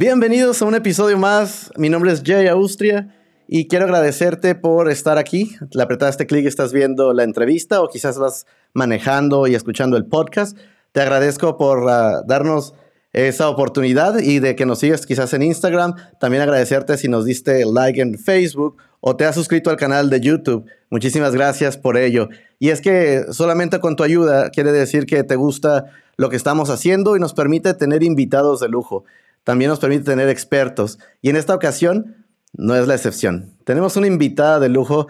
Bienvenidos a un episodio más. Mi nombre es Jay Austria y quiero agradecerte por estar aquí. Le apretaste clic estás viendo la entrevista o quizás vas manejando y escuchando el podcast. Te agradezco por uh, darnos esa oportunidad y de que nos sigas quizás en Instagram. También agradecerte si nos diste like en Facebook o te has suscrito al canal de YouTube. Muchísimas gracias por ello. Y es que solamente con tu ayuda quiere decir que te gusta lo que estamos haciendo y nos permite tener invitados de lujo. También nos permite tener expertos. Y en esta ocasión no es la excepción. Tenemos una invitada de lujo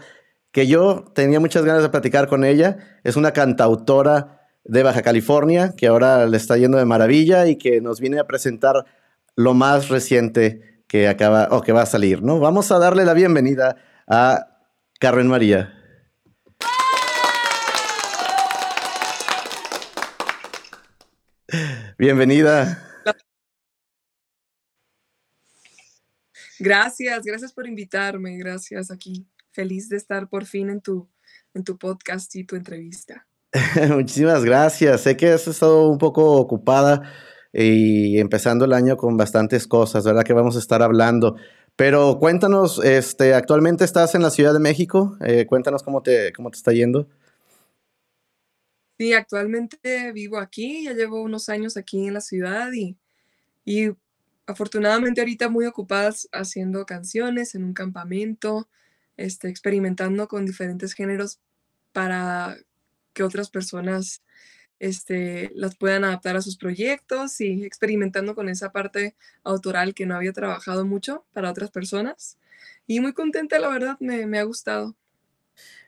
que yo tenía muchas ganas de platicar con ella. Es una cantautora de Baja California, que ahora le está yendo de maravilla y que nos viene a presentar lo más reciente que acaba o que va a salir, ¿no? Vamos a darle la bienvenida a Carmen María. Bienvenida. Gracias, gracias por invitarme, gracias aquí. Feliz de estar por fin en tu, en tu podcast y tu entrevista. Muchísimas gracias. Sé que has estado un poco ocupada y empezando el año con bastantes cosas, ¿verdad? Que vamos a estar hablando. Pero cuéntanos, este, actualmente estás en la Ciudad de México. Eh, cuéntanos cómo te, cómo te está yendo. Sí, actualmente vivo aquí, ya llevo unos años aquí en la ciudad y, y afortunadamente ahorita muy ocupadas haciendo canciones en un campamento, este, experimentando con diferentes géneros para que otras personas este, las puedan adaptar a sus proyectos y experimentando con esa parte autoral que no había trabajado mucho para otras personas. Y muy contenta, la verdad, me, ha gustado.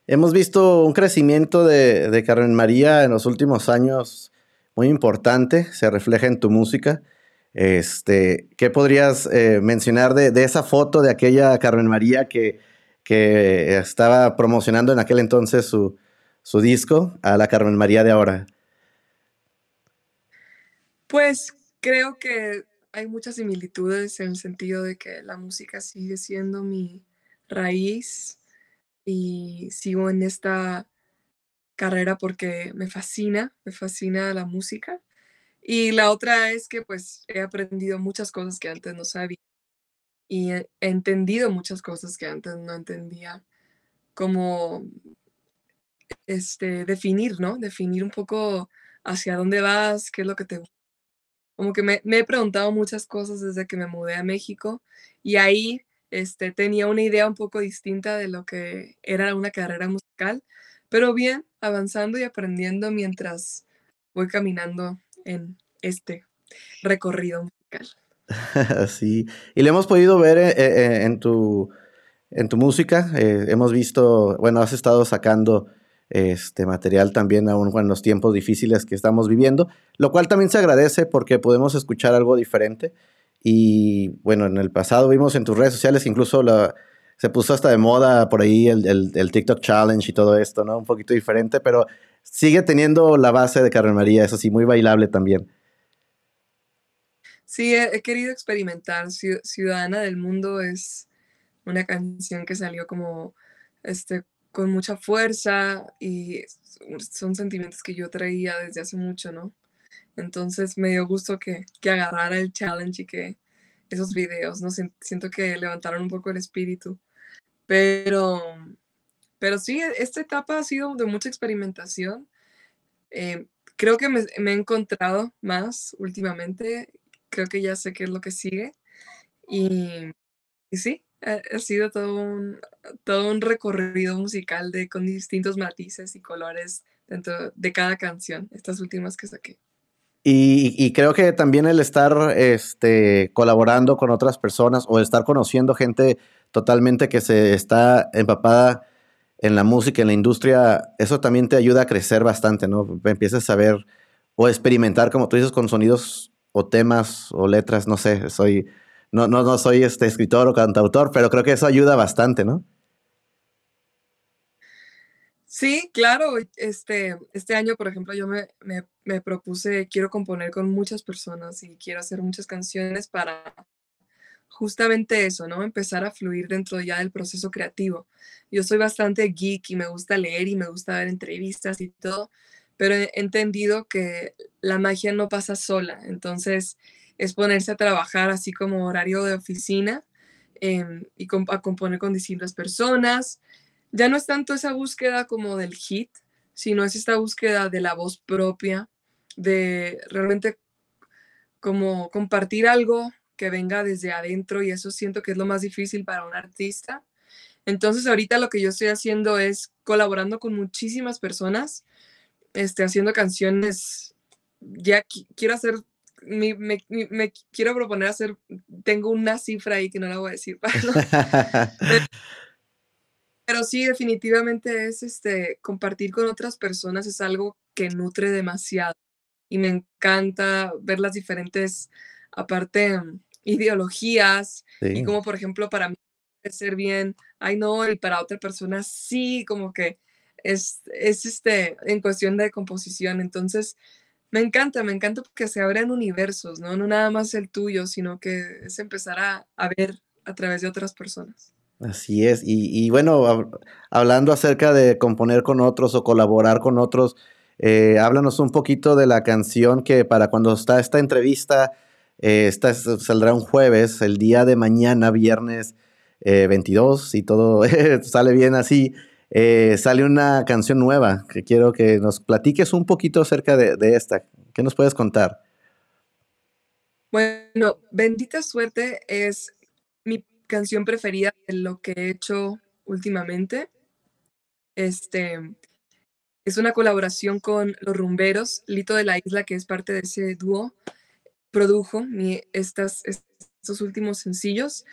Hemos visto un crecimiento de, de, Carmen María en los últimos años muy importante, se refleja en tu música. Este, ¿Qué podrías eh, mencionar de, esa foto de aquella Carmen María que, que estaba promocionando en aquel entonces su, su disco a la Carmen María de ahora? Pues creo que hay muchas similitudes en el sentido de que la música sigue siendo mi raíz y sigo en esta carrera porque me fascina, me fascina la música. Y la otra es que pues he aprendido muchas cosas que antes no sabía y he entendido muchas cosas que antes no entendía, como este, definir, ¿no? Definir un poco hacia dónde vas, qué es lo que te gusta. Como que me, he preguntado muchas cosas desde que me mudé a México y ahí este, tenía una idea un poco distinta de lo que era una carrera musical, pero bien, avanzando y aprendiendo mientras voy caminando en este recorrido musical. Sí, y lo hemos podido ver eh, eh, en, tu, en tu música. Eh, hemos visto, bueno, has estado sacando este material también aún en los tiempos difíciles que estamos viviendo, lo cual también se agradece porque podemos escuchar algo diferente. Y bueno, en el pasado vimos en tus redes sociales incluso se puso hasta de moda por ahí el, el, TikTok Challenge y todo esto, ¿no? Un poquito diferente, pero sigue teniendo la base de Carmen María, eso sí, muy bailable también. Sí, he, he querido experimentar. Ciudadana del Mundo es una canción que salió como este, con mucha fuerza y son sentimientos que yo traía desde hace mucho, ¿no? Entonces me dio gusto que, que agarrara el challenge y que esos videos, ¿no? Siento que levantaron un poco el espíritu. Pero, pero sí, esta etapa ha sido de mucha experimentación. Eh, creo que me, he encontrado más últimamente. Creo que ya sé qué es lo que sigue. Y, y sí, ha, sido todo un, todo un recorrido musical de, con distintos matices y colores dentro de cada canción, estas últimas que saqué. Y, creo que también el estar este, colaborando con otras personas o estar conociendo gente totalmente que se está empapada en la música, en la industria, eso también te ayuda a crecer bastante, ¿no? Empiezas a ver o experimentar, como tú dices, con sonidos o temas o letras, no sé, soy no, no, no soy este escritor o cantautor, pero creo que eso ayuda bastante, ¿no? Sí, claro. Este, este año, por ejemplo, yo me, me, propuse, quiero componer con muchas personas y quiero hacer muchas canciones para justamente eso, ¿no? Empezar a fluir dentro ya del proceso creativo. Yo soy bastante geek y me gusta leer y me gusta ver entrevistas y todo, pero he entendido que la magia no pasa sola. Entonces, es ponerse a trabajar así como horario de oficina em, y a componer con distintas personas. Ya no es tanto esa búsqueda como del hit, sino es esta búsqueda de la voz propia, de realmente como compartir algo que venga desde adentro y eso siento que es lo más difícil para un artista. Entonces ahorita lo que yo estoy haciendo es colaborando con muchísimas personas, este, haciendo canciones. Ya quiero hacer, me, me, quiero proponer hacer, tengo una cifra ahí que no la voy a decir. Pero, sí, definitivamente es este, compartir con otras personas es algo que nutre demasiado y me encanta ver las diferentes, aparte, ideologías y como por ejemplo para mí puede ser bien, ay no, y para otra persona sí, como que es, es este, en cuestión de composición. Entonces, me encanta, me encanta porque se abren universos, ¿no? No nada más el tuyo, sino que es empezar a, a ver a través de otras personas. Así es, y, y bueno, hablando acerca de componer con otros o colaborar con otros, eh, háblanos un poquito de la canción que para cuando está esta entrevista, eh, esta saldrá un jueves, el día de mañana, viernes 22, eh, si todo sale bien así, sale una canción nueva que quiero que nos platiques un poquito acerca de, de esta. ¿Qué nos puedes contar? Bueno, Bendita Suerte es mi canción preferida de lo que he hecho últimamente. Este, es una colaboración con Los Rumberos. Lito de la Isla, que es parte de ese dúo, produjo estas, estos últimos sencillos.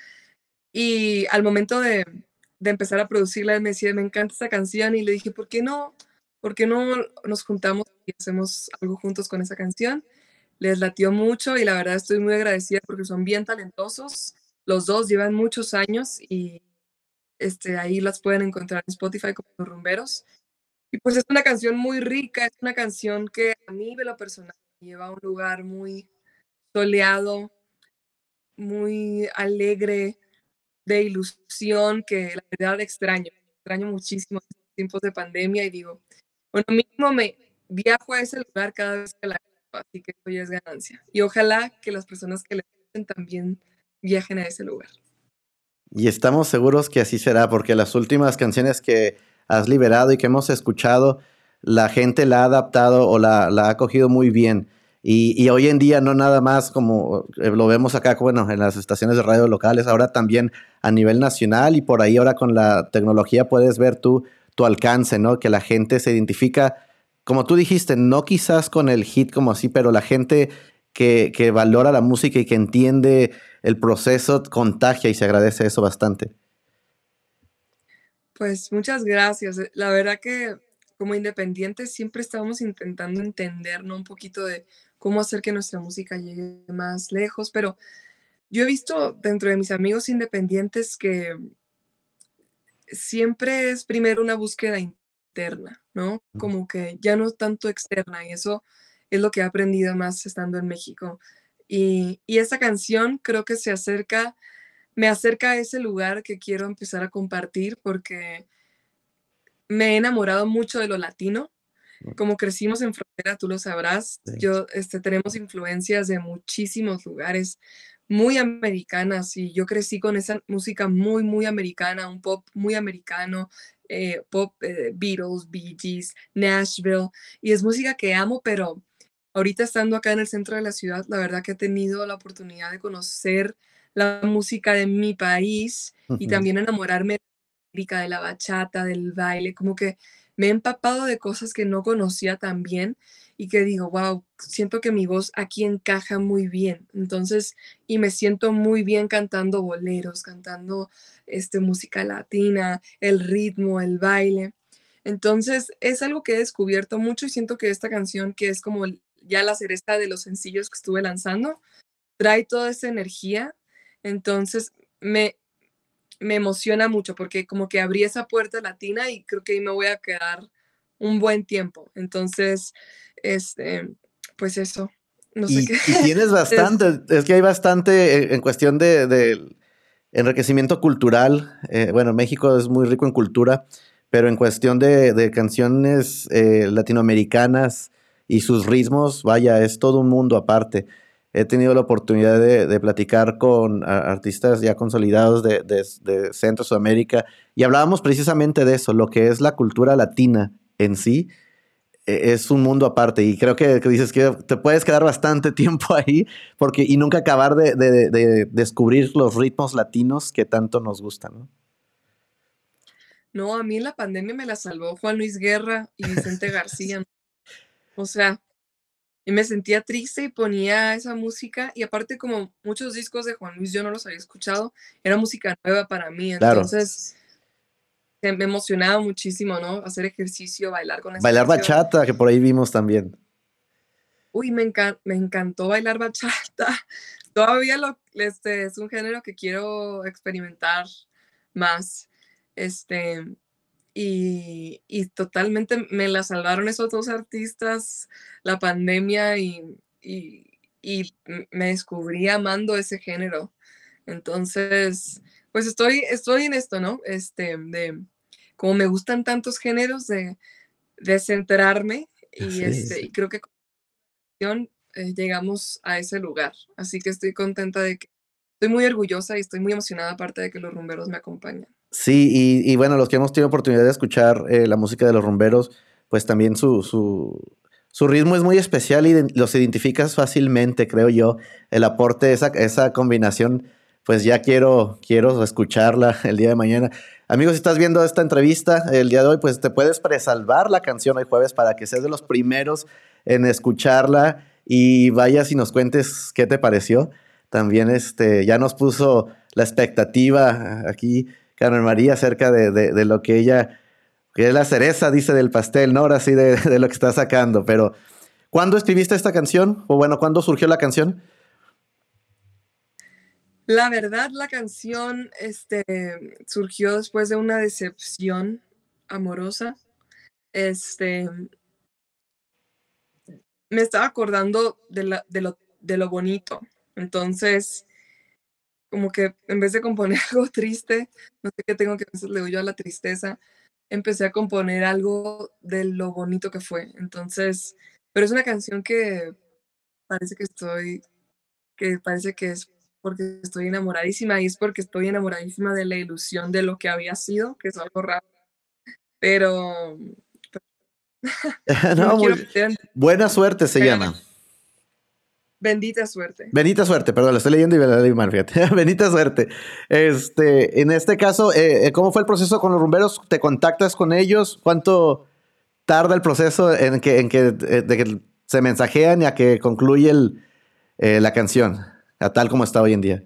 Y al momento de, empezar a producirla, me decía, me encanta esta canción. Y le dije, ¿por qué no? ¿Por qué no nos juntamos y hacemos algo juntos con esa canción? Les latió mucho y la verdad estoy muy agradecida porque son bien talentosos. Los dos llevan muchos años y este, ahí las pueden encontrar en Spotify como Los Rumberos. Y pues es una canción muy rica, es una canción que a mí de personal lleva a un lugar muy soleado, muy alegre, de ilusión, que la verdad extraño, extraño muchísimo en tiempos de pandemia y digo, bueno, mismo me viajo a ese lugar cada vez que la así que eso ya es ganancia. Y ojalá que las personas que le gusten también viajen a ese lugar. Y estamos seguros que así será, porque las últimas canciones que has liberado y que hemos escuchado, la gente la ha adaptado o la, ha cogido muy bien. Y, hoy en día no nada más como eh, lo vemos acá, bueno, en las estaciones de radio locales, ahora también a nivel nacional y por ahí ahora con la tecnología puedes ver tú tu alcance, ¿no? Que la gente se identifica, como tú dijiste, no quizás con el hit como así, pero la gente que, que valora la música y que entiende el proceso contagia y se agradece eso bastante. Pues muchas gracias. La verdad que como independientes siempre estamos intentando entender un poquito de cómo hacer que nuestra música llegue más lejos, pero yo he visto dentro de mis amigos independientes que siempre es primero una búsqueda interna, ¿no? Como que ya no tanto externa y eso es lo que he aprendido más estando en México. Y, y esta canción creo que se acerca me acerca a ese lugar que quiero empezar a compartir porque me he enamorado mucho de lo latino. Como crecimos en frontera, tú lo sabrás, yo este, tenemos influencias de muchísimos lugares muy americanas y yo crecí con esa música muy, muy americana, un pop muy americano, eh, pop eh, Beatles, Bee Gees, Nashville, y es música que amo, pero ahorita estando acá en el centro de la ciudad, la verdad que he tenido la oportunidad de conocer la música de mi país y también enamorarme de la bachata, del baile, como que me he empapado de cosas que no conocía tan bien y que digo, wow, siento que mi voz aquí encaja muy bien. Entonces, y me siento muy bien cantando boleros, cantando este, música latina, el ritmo, el baile. Entonces, es algo que he descubierto mucho y siento que esta canción, que es como ya la cereza de los sencillos que estuve lanzando, trae toda esa energía entonces me, me emociona mucho porque como que abrí esa puerta latina y creo que ahí me voy a quedar un buen tiempo. Entonces, este, pues eso. No sé y, qué. y tienes bastante, es, que hay bastante en cuestión de, enriquecimiento cultural. Eh, bueno, México es muy rico en cultura, pero en cuestión de, canciones eh, latinoamericanas y sus ritmos, vaya, es todo un mundo aparte. He tenido la oportunidad de, platicar con artistas ya consolidados de, de, Centro Sudamérica y hablábamos precisamente de eso, lo que es la cultura latina en sí. E, es un mundo aparte y creo que, dices que te puedes quedar bastante tiempo ahí porque, y nunca acabar de, descubrir los ritmos latinos que tanto nos gustan. no, a mí la pandemia me la salvó Juan Luis Guerra y Vicente García. O sea, y me sentía triste y ponía esa música y aparte como muchos discos de Juan Luis yo no los había escuchado, era música nueva para mí, entonces me emocionaba muchísimo, ¿no? Hacer ejercicio, bailar con esa Bailar bachata, que por ahí vimos también. Uy, me, me encantó bailar bachata. Todavía lo, este, es un género que quiero experimentar más. Este, y, totalmente me la salvaron esos dos artistas, la pandemia y, me descubrí amando ese género. Entonces, pues estoy, estoy en esto, ¿no? Este, de, como me gustan tantos géneros, de, de centrarme y, este, y creo que con eh, llegamos a ese lugar. Así que estoy contenta de que, estoy muy orgullosa y estoy muy emocionada aparte de que los rumberos me acompañan. Sí, y, bueno, los que hemos tenido oportunidad de escuchar eh, la música de los rumberos, pues también su, su, ritmo es muy especial y los identificas fácilmente, creo yo. El aporte, esa, esa combinación, pues ya quiero, quiero escucharla el día de mañana. Amigos, si estás viendo esta entrevista el día de hoy, pues te puedes presalvar la canción hoy jueves para que seas de los primeros en escucharla y vayas y nos cuentes qué te pareció. También este, ya nos puso la expectativa aquí Carmen María acerca de, lo que ella, que es la cereza, dice, del pastel, ¿no? Ahora sí, de, lo que está sacando. Pero, ¿cuándo escribiste esta canción? O bueno, ¿cuándo surgió la canción? La verdad, la canción este, surgió después de una decepción amorosa. Este, me estaba acordando de, la, de, lo, de lo bonito. Entonces, como que en vez de componer algo triste, no sé qué tengo que hacer, le yo a la tristeza, empecé a componer algo de lo bonito que fue. Entonces, pero es una canción que parece que estoy, que parece que es porque estoy enamoradísima y es porque estoy enamoradísima de la ilusión de lo que había sido, que es algo raro. Pero... buena suerte se llama. Bendita suerte. Bendita suerte, perdón, lo estoy leyendo y me la leí mal, fíjate. Bendita suerte. Este, en este caso, eh, eh, ¿cómo fue el proceso con los rumberos? ¿Te contactas con ellos? ¿Cuánto tarda el proceso en que, en que, eh, de que se mensajean y a que concluye el, la canción, a tal como está hoy en día?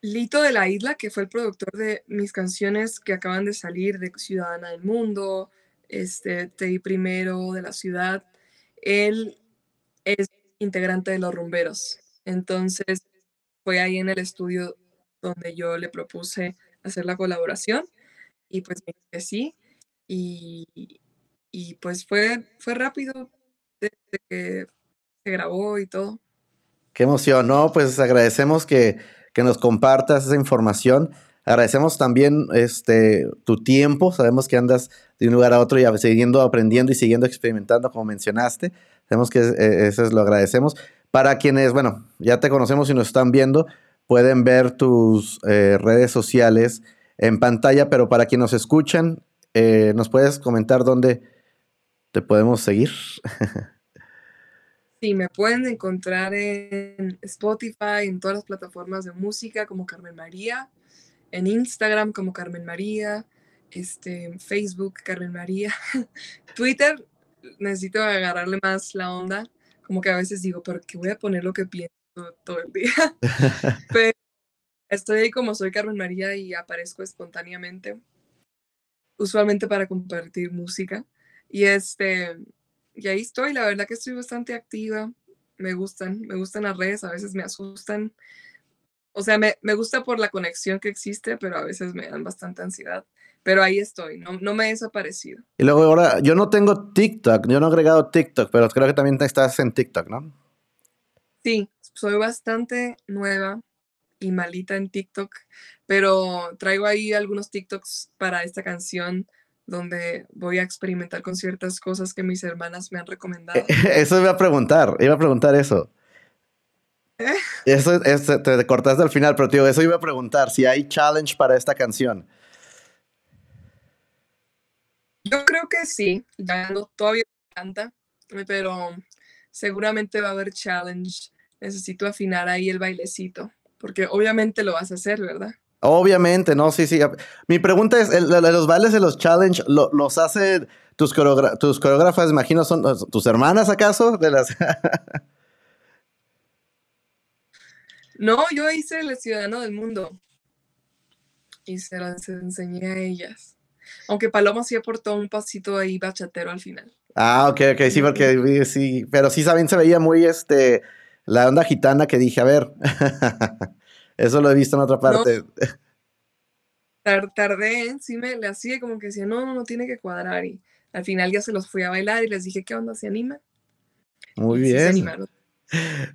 Lito de la Isla, que fue el productor de mis canciones que acaban de salir de Ciudadana del Mundo, este, Te di primero de la ciudad, él es integrante de los rumberos. Entonces fue ahí en el estudio donde yo le propuse hacer la colaboración y pues me sí y, y pues fue, fue rápido desde que se grabó y todo. Qué emoción, ¿no? Pues agradecemos que, que nos compartas esa información. Agradecemos también este, tu tiempo. Sabemos que andas de un lugar a otro y siguiendo aprendiendo y siguiendo experimentando, como mencionaste. Sabemos que eh, eso es, lo agradecemos. Para quienes, bueno, ya te conocemos y nos están viendo, pueden ver tus eh, redes sociales en pantalla, pero para quienes nos escuchan, eh, ¿nos puedes comentar dónde te podemos seguir? Sí, me pueden encontrar en Spotify, en todas las plataformas de música como Carmen María, en Instagram como Carmen María, este, Facebook Carmen María, Twitter necesito agarrarle más la onda. Como que a veces digo, ¿pero qué voy a poner lo que pienso todo el día? Pero estoy ahí como soy Carmen María y aparezco espontáneamente, usualmente para compartir música. Y este, y ahí estoy, la verdad que estoy bastante activa. Me gustan, me gustan las redes, a veces me asustan. O sea, me, me gusta por la conexión que existe, pero a veces me dan bastante ansiedad pero ahí estoy, no, no me he desaparecido. Y luego ahora, yo no tengo TikTok, yo no he agregado TikTok, pero creo que también estás en TikTok, ¿no? Sí, soy bastante nueva y malita en TikTok, pero traigo ahí algunos TikToks para esta canción donde voy a experimentar con ciertas cosas que mis hermanas me han recomendado. Eso iba a preguntar, iba a preguntar eso. Eso, eso, te cortaste al final, pero tío, eso iba a preguntar, si hay challenge para esta canción. Yo creo que sí, ya no, todavía me encanta, pero seguramente va a haber challenge. Necesito afinar ahí el bailecito, porque obviamente lo vas a hacer, ¿verdad? Obviamente, no, sí, sí. Mi pregunta es, ¿los bailes de los challenge los hace tus, tus coreógrafas, imagino, son tus hermanas acaso? De las... no, yo hice el ciudadano del mundo y se las enseñé a ellas. Aunque Paloma sí aportó un pasito ahí bachatero al final. Ah, ok, ok, sí, porque sí, pero sí también se veía muy este, la onda gitana que dije, a ver, eso lo he visto en otra parte. tardé, sí me le hacía como que decía, no, no, no tiene que cuadrar y al final ya se los fui a bailar y les dije, ¿qué onda? ¿Se anima? Muy bien.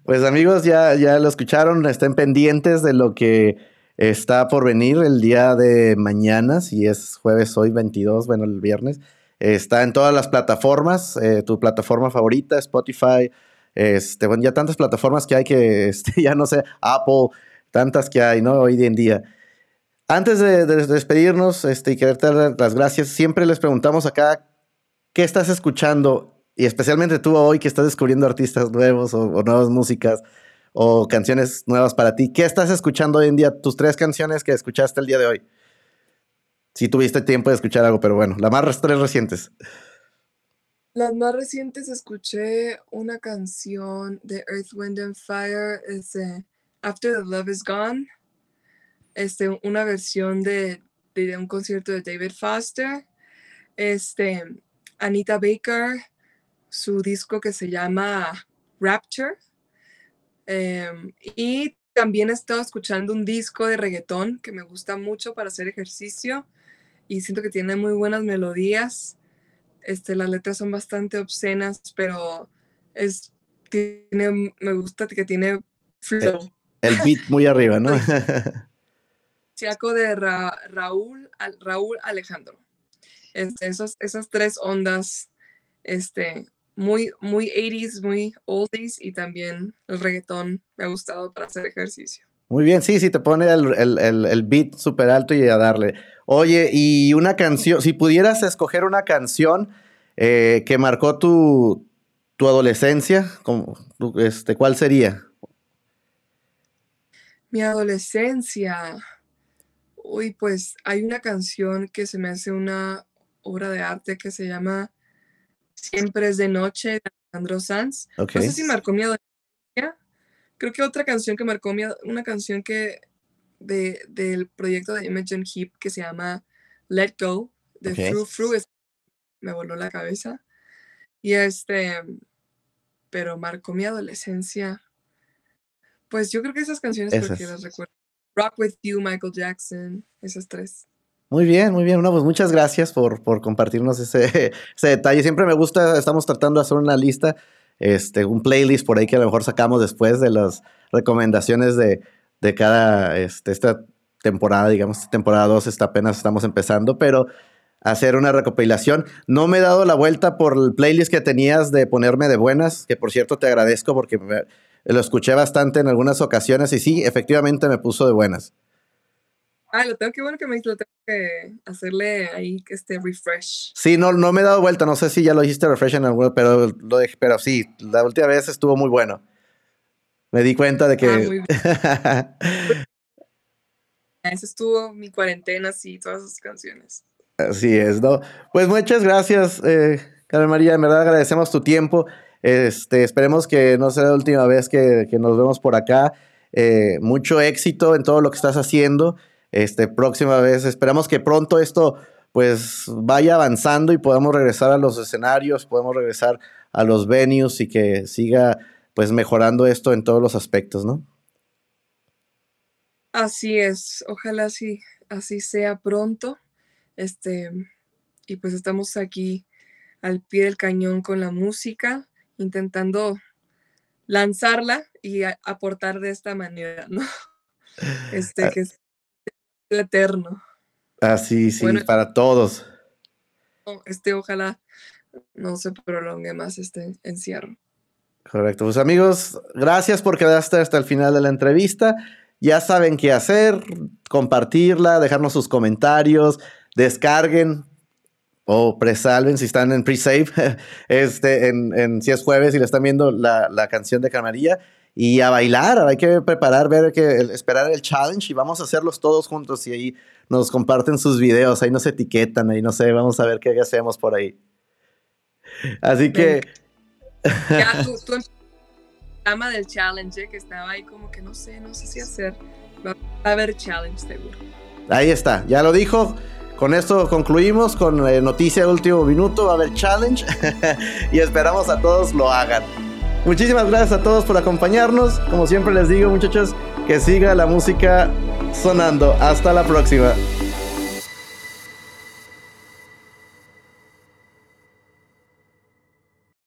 Pues amigos, ya, ya lo escucharon, estén pendientes de lo que está por venir el día de mañana, si es jueves hoy 22, bueno, el viernes. Está en todas las plataformas, eh, tu plataforma favorita, Spotify, este, bueno, ya tantas plataformas que hay que, este, ya no sé, Apple, tantas que hay, ¿no? Hoy en día. Antes de, despedirnos este, y quererte dar las gracias, siempre les preguntamos acá, ¿qué estás escuchando? Y especialmente tú hoy que estás descubriendo artistas nuevos o nuevas músicas o canciones nuevas para ti. ¿Qué estás escuchando hoy en día? Tus tres canciones que escuchaste el día de hoy. Si tuviste tiempo de escuchar algo, pero bueno, las más tres recientes. Las más recientes escuché una canción de Earth, Wind and Fire, este, After the Love is Gone, este, una versión de, de, un concierto de David Foster, este, Anita Baker, su disco que se llama Rapture, Em, y también he estado escuchando un disco de reggaetón que me gusta mucho para hacer ejercicio y siento que tiene muy buenas melodías. Este, las letras son bastante obscenas, pero es, tiene, me gusta que tiene flow. El, beat muy arriba, ¿no? Chiaco de Raúl, Raúl Alejandro. Este, esas, esas tres ondas este, muy, muy 80s, muy oldies y también el reggaetón me ha gustado para hacer ejercicio. Muy bien, sí, sí, te pone el, beat súper alto y a darle. Oye, y una canción, si pudieras escoger una canción eh, que marcó tu, tu adolescencia, este, ¿cuál sería? Mi adolescencia. Uy, pues hay una canción que se me hace una obra de arte que se llama Siempre es de noche de Alejandro Sanz. No sé si marcó mi adolescencia. Creo que otra canción que marcó mi, una canción que de, del proyecto de Imogen Heap que se llama Let Go de Fru Fru me voló la cabeza. Y este, pero marcó mi adolescencia. Pues yo creo que esas canciones porque las recuerdo. Rock with You, Michael Jackson, esas tres. Muy bien, muy bien. Bueno, pues muchas gracias por, por compartirnos ese, ese, detalle. Siempre me gusta, estamos tratando de hacer una lista, este, un playlist por ahí que a lo mejor sacamos después de las recomendaciones de, de cada, este, esta temporada, digamos, temporada 2 está apenas estamos empezando, pero hacer una recopilación. No me he dado la vuelta por el playlist que tenías de ponerme de buenas, que por cierto te agradezco porque lo escuché bastante en algunas ocasiones y sí, efectivamente me puso de buenas. Ah, lo tengo que bueno que me lo tengo que hacerle ahí que esté refresh. Sí, no, no me he dado vuelta, no sé si ya lo hiciste refresh en algún, pero lo dejé, pero sí, la última vez estuvo muy bueno. Me di cuenta de que. Ah, muy bien. Esa estuvo mi cuarentena, sí, todas esas canciones. Así es, ¿no? Pues muchas gracias, eh, Carmen María. En verdad agradecemos tu tiempo. Este, esperemos que no sea la última vez que, que nos vemos por acá. Eh, mucho éxito en todo lo que estás haciendo este, próxima vez. Esperamos que pronto esto pues vaya avanzando y podamos regresar a los escenarios, podemos regresar a los venues y que siga pues mejorando esto en todos los aspectos, ¿no? Así es, ojalá así, así sea pronto. Este, y pues estamos aquí al pie del cañón con la música, intentando lanzarla y aportar de esta manera, ¿no? Este, ah. que eterno. Así, sí, para todos. Este, ojalá no se prolongue más este encierro. Correcto. Pues amigos, gracias por quedaste hasta el final de la entrevista. Ya saben qué hacer, compartirla, dejarnos sus comentarios, descarguen o presalven si están en pre-save, este, en, si es jueves y le están viendo la, la canción de Camarilla y a bailar. Hay que preparar, ver que esperar el challenge y vamos a hacerlos todos juntos y ahí nos comparten sus videos, ahí nos etiquetan, ahí no sé, vamos a ver qué hacemos por ahí. Así que... Ya tú, tú ama del challenge, que estaba ahí como que no sé, no sé si hacer. Va a haber challenge seguro. Ahí está, ya lo dijo. Con esto concluimos con la noticia de último minuto. Va a haber challenge y esperamos a todos lo hagan. Muchísimas gracias a todos por acompañarnos. Como siempre les digo, muchachos, que siga la música sonando. Hasta la próxima.